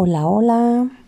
Hola, hola.